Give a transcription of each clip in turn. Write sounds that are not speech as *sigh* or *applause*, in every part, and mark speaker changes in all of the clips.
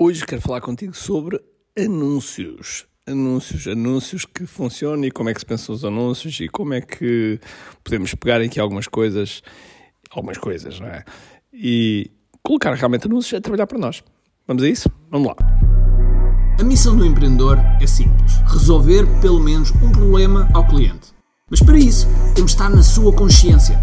Speaker 1: Hoje quero falar contigo sobre anúncios. Anúncios, anúncios que funcionam e como é que se pensam os anúncios e como é que podemos pegar aqui algumas coisas, algumas coisas, não é? E colocar realmente anúncios a trabalhar para nós. Vamos a isso? Vamos lá.
Speaker 2: A missão do empreendedor é simples: resolver pelo menos um problema ao cliente. Mas para isso, temos de estar na sua consciência,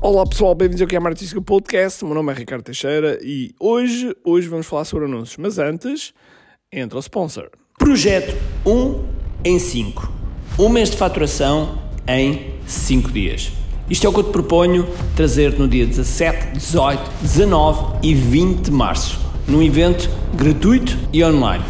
Speaker 1: Olá pessoal, bem-vindos ao que é Martístico Podcast. O meu nome é Ricardo Teixeira e hoje, hoje vamos falar sobre anúncios. Mas antes, entra o sponsor.
Speaker 3: Projeto 1 em 5. Um mês de faturação em 5 dias. Isto é o que eu te proponho trazer no dia 17, 18, 19 e 20 de março, num evento gratuito e online.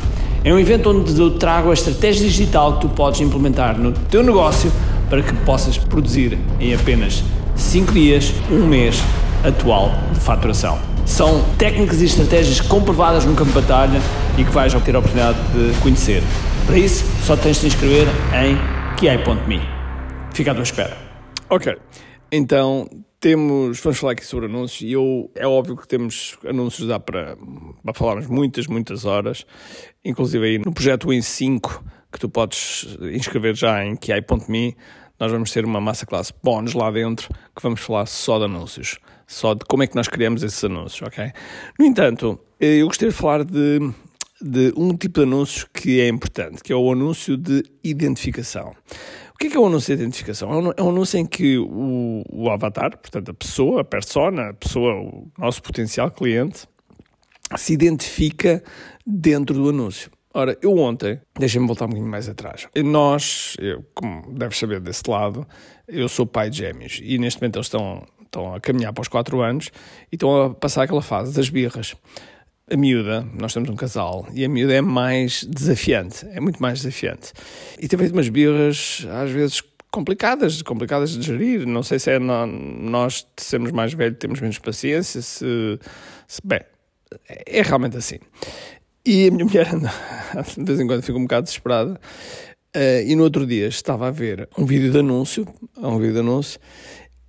Speaker 3: É um evento onde eu trago a estratégia digital que tu podes implementar no teu negócio para que possas produzir em apenas 5 dias, um mês atual de faturação. São técnicas e estratégias comprovadas no campo de batalha e que vais ter a oportunidade de conhecer. Para isso, só tens de te inscrever em kiai.me. Fica à tua espera.
Speaker 1: Ok, então temos, vamos falar aqui sobre anúncios e eu, é óbvio que temos anúncios dá para, para falarmos muitas, muitas horas, inclusive aí no projeto em 5 que tu podes inscrever já em kiai.me, nós vamos ter uma massa classe bónus lá dentro que vamos falar só de anúncios, só de como é que nós criamos esses anúncios, ok? No entanto, eu gostaria de falar de, de um tipo de anúncio que é importante, que é o anúncio de identificação. O que é, que é o anúncio de identificação? É é um anúncio em que o, o avatar, portanto a pessoa, a persona, a pessoa, o nosso potencial cliente, se identifica dentro do anúncio. Ora, eu ontem, deixem-me voltar um bocadinho mais atrás. Nós, eu, como deves saber desse lado, eu sou pai de gêmeos e neste momento eles estão, estão a caminhar para os 4 anos e estão a passar aquela fase das birras. A miúda, nós temos um casal, e a miúda é mais desafiante, é muito mais desafiante. E tem feito umas birras, às vezes, complicadas, complicadas de gerir. Não sei se é nós, de sermos mais velhos, temos menos paciência, se, se bem, é realmente assim. E a minha *laughs* mulher, de vez em quando, fica um bocado desesperada. Uh, e no outro dia estava a ver um vídeo de anúncio, um vídeo de anúncio,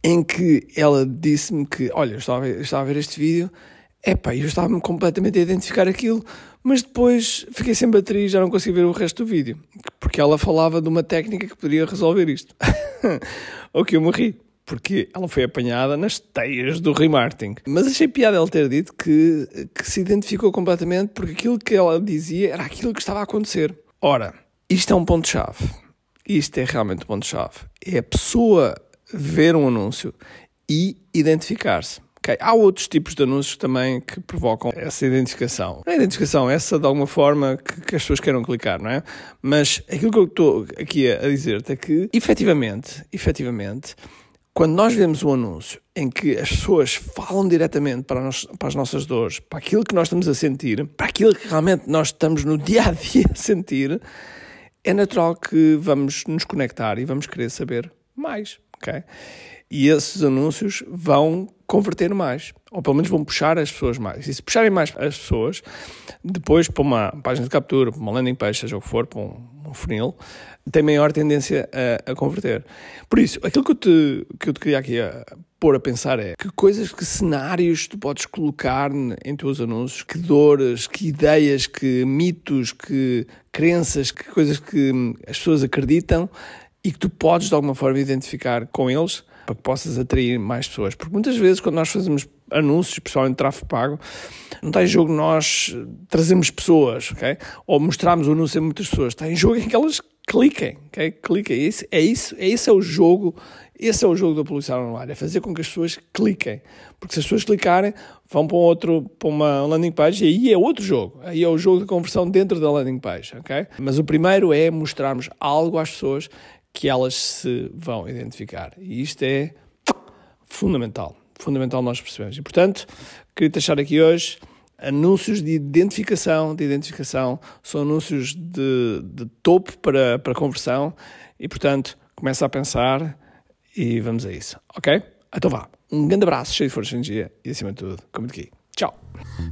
Speaker 1: em que ela disse-me que, olha, eu estava, a ver, estava a ver este vídeo, epá, eu estava-me completamente a identificar aquilo, mas depois fiquei sem bateria e já não consegui ver o resto do vídeo, porque ela falava de uma técnica que poderia resolver isto. *laughs* o que eu morri porque ela foi apanhada nas teias do remarketing. Mas achei piada ela ter dito que, que se identificou completamente porque aquilo que ela dizia era aquilo que estava a acontecer. Ora, isto é um ponto-chave. Isto é realmente um ponto-chave. É a pessoa ver um anúncio e identificar-se. Okay. Há outros tipos de anúncios também que provocam essa identificação. Não é identificação, essa de alguma forma que, que, as pessoas queiram clicar, não é? Mas aquilo que eu estou aqui a, a dizer-te é que, efetivamente, efetivamente, quando nós vemos um anúncio em que as pessoas falam diretamente para, nós, para, as nossas dores, para aquilo que nós estamos a sentir, para aquilo que realmente nós estamos no *laughs* dia a dia a sentir, é natural que vamos nos conectar e vamos querer saber mais, ok? E esses anúncios vão converter mais, ou pelo menos vão puxar as pessoas mais. E se puxarem mais as pessoas, depois para uma página de captura, para uma landing page, seja o que for, para um, um funil, tem maior tendência a, a, converter. Por isso, aquilo que eu te, que eu te queria aqui a, pôr a pensar é que coisas, que cenários tu podes colocar em teus anúncios, que dores, que ideias, que mitos, que crenças, que coisas que as pessoas acreditam e que tu podes de alguma forma identificar com eles para que possas atrair mais pessoas. Porque muitas vezes, quando nós fazemos anúncios, principalmente tráfego pago, não está em jogo nós trazemos pessoas, ok? Ou mostrarmos o anúncio a muitas pessoas. Está em jogo em que elas cliquem, ok? Cliquem. Esse, é isso, é esse é o jogo, esse é o jogo da publicidade online, é fazer com que as pessoas cliquem. Porque se as pessoas clicarem, vão para um outro, para uma landing page e aí é outro jogo. Aí é o jogo de conversão dentro da landing page, ok? Mas o primeiro é mostrarmos algo às pessoas que elas se vão identificar. E isto é fundamental. Fundamental nós percebemos. E, portanto, queria deixar aqui hoje anúncios de identificação, de identificação, são anúncios de, de topo para, para conversão e, portanto, começa a pensar e vamos a isso, ok? Então vá, um grande abraço, cheio de força e energia e, acima de tudo, como aqui. Tchau!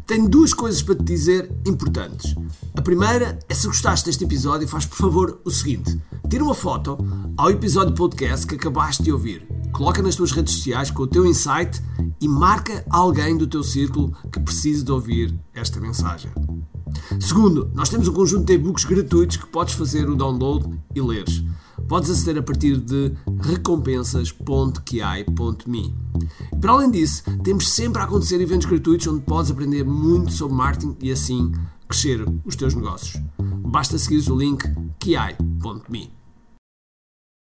Speaker 2: Tenho duas coisas para te dizer importantes. A primeira é se gostaste deste episódio, faz por favor o seguinte: tira uma foto ao episódio podcast que acabaste de ouvir, coloca nas tuas redes sociais com o teu insight e marca alguém do teu círculo que precise de ouvir esta mensagem. Segundo, nós temos um conjunto de e-books gratuitos que podes fazer o download e leres. Podes aceder a partir de recompensas.ki.me. Para além disso, temos sempre a acontecer eventos gratuitos onde podes aprender muito sobre marketing e assim crescer os teus negócios. Basta seguir o link ki.me.